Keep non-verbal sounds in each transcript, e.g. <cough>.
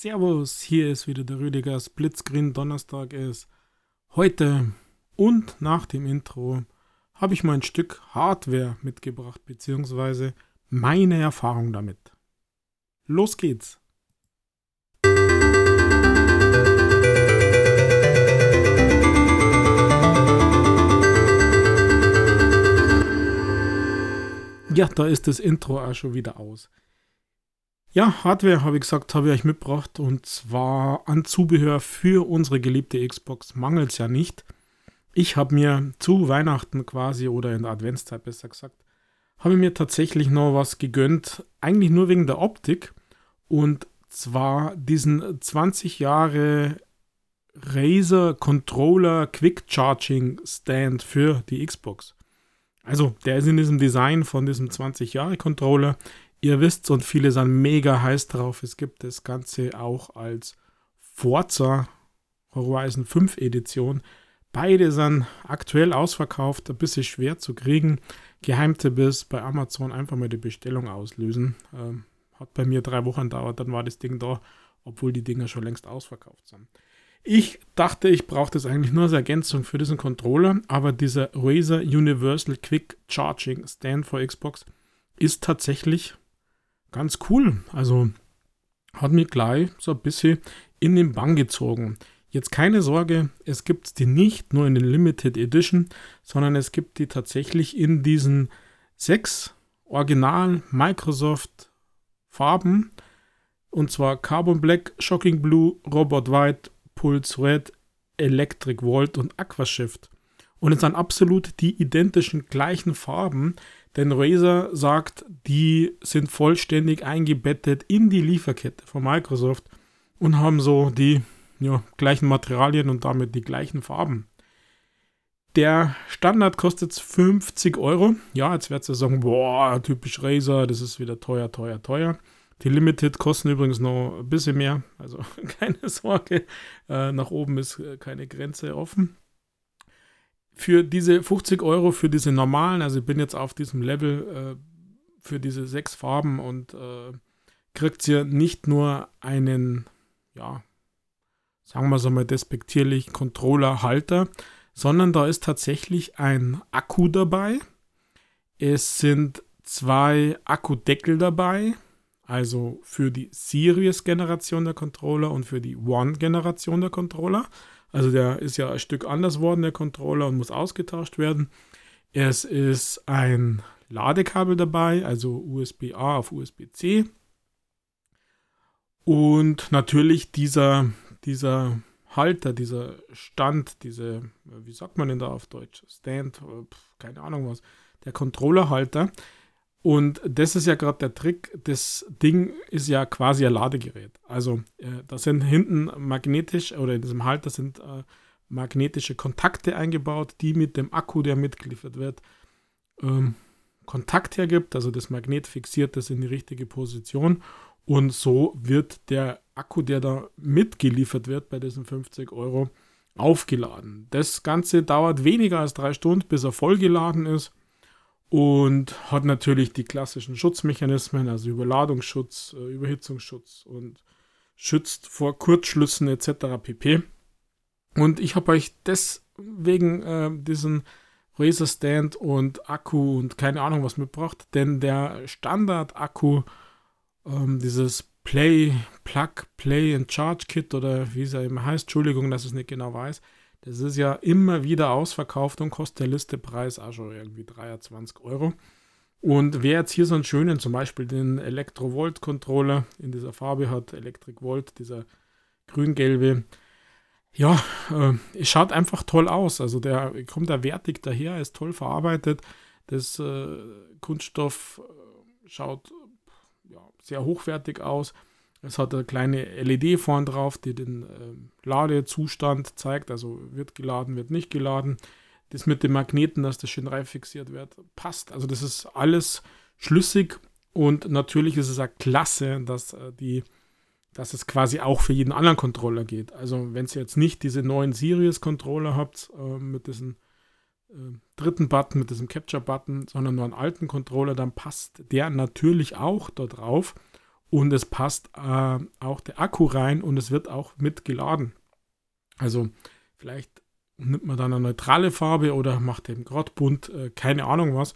Servus, hier ist wieder der Rüdiger Splitscreen Donnerstag ist. Heute und nach dem Intro habe ich mal ein Stück Hardware mitgebracht, beziehungsweise meine Erfahrung damit. Los geht's! Ja, da ist das Intro auch schon wieder aus. Ja, Hardware, habe ich gesagt, habe ich euch mitgebracht. Und zwar an Zubehör für unsere geliebte Xbox mangelt es ja nicht. Ich habe mir zu Weihnachten quasi oder in der Adventszeit besser gesagt, habe mir tatsächlich noch was gegönnt. Eigentlich nur wegen der Optik. Und zwar diesen 20 Jahre Razer Controller Quick Charging Stand für die Xbox. Also, der ist in diesem Design von diesem 20 Jahre Controller Ihr wisst und viele sind mega heiß drauf. Es gibt das Ganze auch als Forza Horizon 5 Edition. Beide sind aktuell ausverkauft, ein bisschen schwer zu kriegen. Geheimtipp ist bei Amazon einfach mal die Bestellung auslösen. Ähm, hat bei mir drei Wochen dauert, dann war das Ding da, obwohl die Dinger schon längst ausverkauft sind. Ich dachte, ich brauche das eigentlich nur als Ergänzung für diesen Controller, aber dieser Razer Universal Quick Charging Stand for Xbox ist tatsächlich ganz cool. Also hat mich gleich so ein bisschen in den Bann gezogen. Jetzt keine Sorge, es gibt die nicht nur in den Limited Edition, sondern es gibt die tatsächlich in diesen sechs Original Microsoft Farben. Und zwar Carbon Black, Shocking Blue, Robot White, Pulse Red, Electric Volt und Aquashift. Und es sind absolut die identischen gleichen Farben, denn Razer sagt, die sind vollständig eingebettet in die Lieferkette von Microsoft und haben so die ja, gleichen Materialien und damit die gleichen Farben. Der Standard kostet 50 Euro. Ja, jetzt werdet ihr sagen, boah, typisch Razer, das ist wieder teuer, teuer, teuer. Die Limited kosten übrigens noch ein bisschen mehr, also <laughs> keine Sorge, äh, nach oben ist äh, keine Grenze offen für diese 50 Euro, für diese normalen, also ich bin jetzt auf diesem Level äh, für diese sechs Farben und äh, kriegt ihr nicht nur einen, ja, sagen wir es einmal despektierlich, Controller-Halter, sondern da ist tatsächlich ein Akku dabei. Es sind zwei Akkudeckel dabei, also für die Series-Generation der Controller und für die One-Generation der Controller. Also der ist ja ein Stück anders worden, der Controller, und muss ausgetauscht werden. Es ist ein Ladekabel dabei, also USB-A auf USB-C. Und natürlich dieser, dieser Halter, dieser Stand, diese, wie sagt man denn da auf Deutsch? Stand, keine Ahnung was. Der Controllerhalter, und das ist ja gerade der Trick. Das Ding ist ja quasi ein Ladegerät. Also äh, da sind hinten magnetisch oder in diesem Halter sind äh, magnetische Kontakte eingebaut, die mit dem Akku, der mitgeliefert wird, ähm, Kontakt hergibt. Also das Magnet fixiert das in die richtige Position. Und so wird der Akku, der da mitgeliefert wird bei diesen 50 Euro, aufgeladen. Das Ganze dauert weniger als drei Stunden, bis er vollgeladen ist und hat natürlich die klassischen Schutzmechanismen, also Überladungsschutz, äh, Überhitzungsschutz und schützt vor Kurzschlüssen etc. pp. Und ich habe euch deswegen äh, diesen Razer Stand und Akku und keine Ahnung was mitgebracht, denn der Standard-Akku, ähm, dieses Play, Plug, Play and Charge Kit oder wie es ja immer heißt, Entschuldigung, dass ich es nicht genau weiß, das ist ja immer wieder ausverkauft und kostet der Listepreis auch schon irgendwie 23 Euro. Und wer jetzt hier so einen schönen, zum Beispiel den Electrovolt-Controller in dieser Farbe hat, Electric Volt, dieser grün-gelbe, ja, äh, es schaut einfach toll aus. Also der kommt da wertig daher, ist toll verarbeitet. Das äh, Kunststoff äh, schaut ja, sehr hochwertig aus. Es hat eine kleine LED vorn drauf, die den äh, Ladezustand zeigt, also wird geladen, wird nicht geladen. Das mit den Magneten, dass das schön reif fixiert wird, passt. Also das ist alles schlüssig und natürlich ist es auch klasse, dass äh, die dass es quasi auch für jeden anderen Controller geht. Also wenn ihr jetzt nicht diese neuen Series-Controller habt äh, mit diesem äh, dritten Button, mit diesem Capture-Button, sondern nur einen alten Controller, dann passt der natürlich auch da drauf. Und es passt äh, auch der Akku rein und es wird auch mitgeladen. Also vielleicht nimmt man dann eine neutrale Farbe oder macht eben gerade bunt, äh, keine Ahnung was.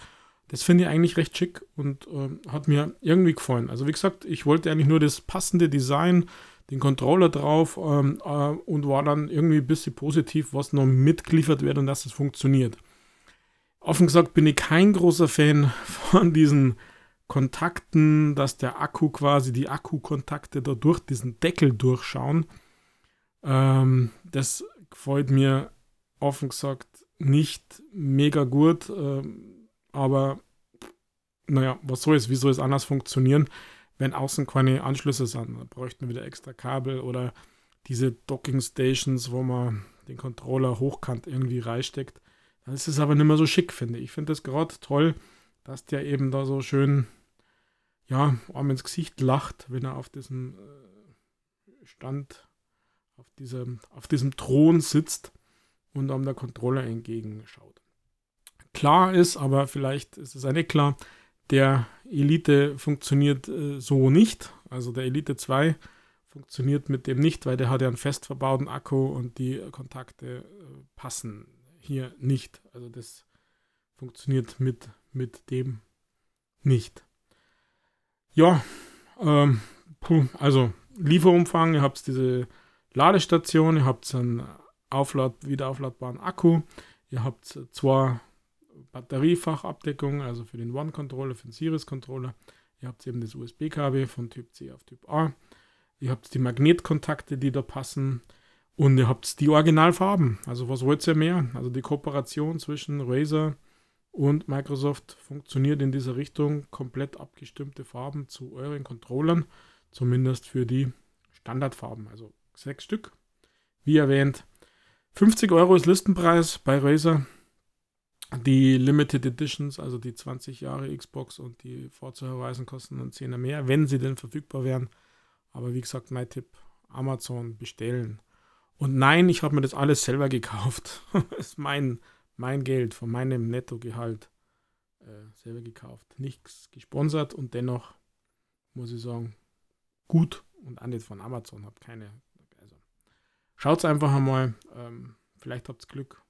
Das finde ich eigentlich recht schick und äh, hat mir irgendwie gefallen. Also wie gesagt, ich wollte eigentlich nur das passende Design, den Controller drauf ähm, äh, und war dann irgendwie ein bisschen positiv, was noch mitgeliefert wird und dass es funktioniert. Offen gesagt bin ich kein großer Fan <laughs> von diesen Kontakten, dass der Akku quasi, die Akkukontakte da durch diesen Deckel durchschauen. Ähm, das gefällt mir offen gesagt nicht mega gut, ähm, aber naja, was soll es, wie soll es anders funktionieren, wenn außen keine Anschlüsse sind? Da bräuchten wir wieder extra Kabel oder diese Docking Stations, wo man den Controller hochkant irgendwie reinsteckt. Dann ist es aber nicht mehr so schick, finde ich. Ich finde es gerade toll, dass der eben da so schön, ja, arm ins Gesicht lacht, wenn er auf diesem äh, Stand, auf diesem, auf diesem Thron sitzt und am der Controller entgegenschaut. Klar ist, aber vielleicht ist es nicht klar, der Elite funktioniert äh, so nicht. Also der Elite 2 funktioniert mit dem nicht, weil der hat ja einen fest verbauten Akku und die Kontakte äh, passen hier nicht. Also das funktioniert mit, mit dem nicht. Ja, ähm, also Lieferumfang, ihr habt diese Ladestation, ihr habt einen Auflad, wieder aufladbaren Akku, ihr habt zwei Batteriefachabdeckungen, also für den One-Controller, für den Series-Controller. Ihr habt eben das USB-Kabel von Typ C auf Typ A. Ihr habt die Magnetkontakte, die da passen. Und ihr habt die Originalfarben. Also was wollt ihr mehr? Also die Kooperation zwischen Razer und Microsoft funktioniert in dieser Richtung. Komplett abgestimmte Farben zu euren Controllern. Zumindest für die Standardfarben. Also sechs Stück. Wie erwähnt, 50 Euro ist Listenpreis bei Razer. Die Limited Editions, also die 20 Jahre Xbox und die Forza Horizon kosten dann 10er mehr, wenn sie denn verfügbar wären. Aber wie gesagt, mein Tipp, Amazon bestellen. Und nein, ich habe mir das alles selber gekauft. <laughs> das ist mein, mein Geld von meinem Nettogehalt äh, selber gekauft. Nichts gesponsert und dennoch muss ich sagen, gut und auch nicht von Amazon. Habt keine. Also, schaut einfach einmal. Ähm, vielleicht habt ihr Glück.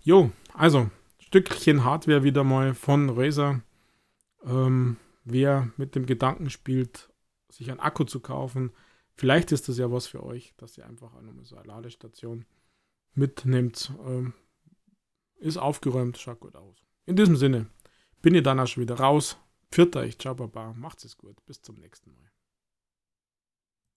Jo, also Stückchen Hardware wieder mal von Razer. Ähm, wer mit dem Gedanken spielt, sich ein Akku zu kaufen, Vielleicht ist das ja was für euch, dass ihr einfach eine so eine Ladestation mitnehmt. Ähm, ist aufgeräumt, schaut gut aus. In diesem Sinne bin ich dann auch schon wieder raus. Pfiat euch, ciao, baba, macht's es gut. Bis zum nächsten Mal.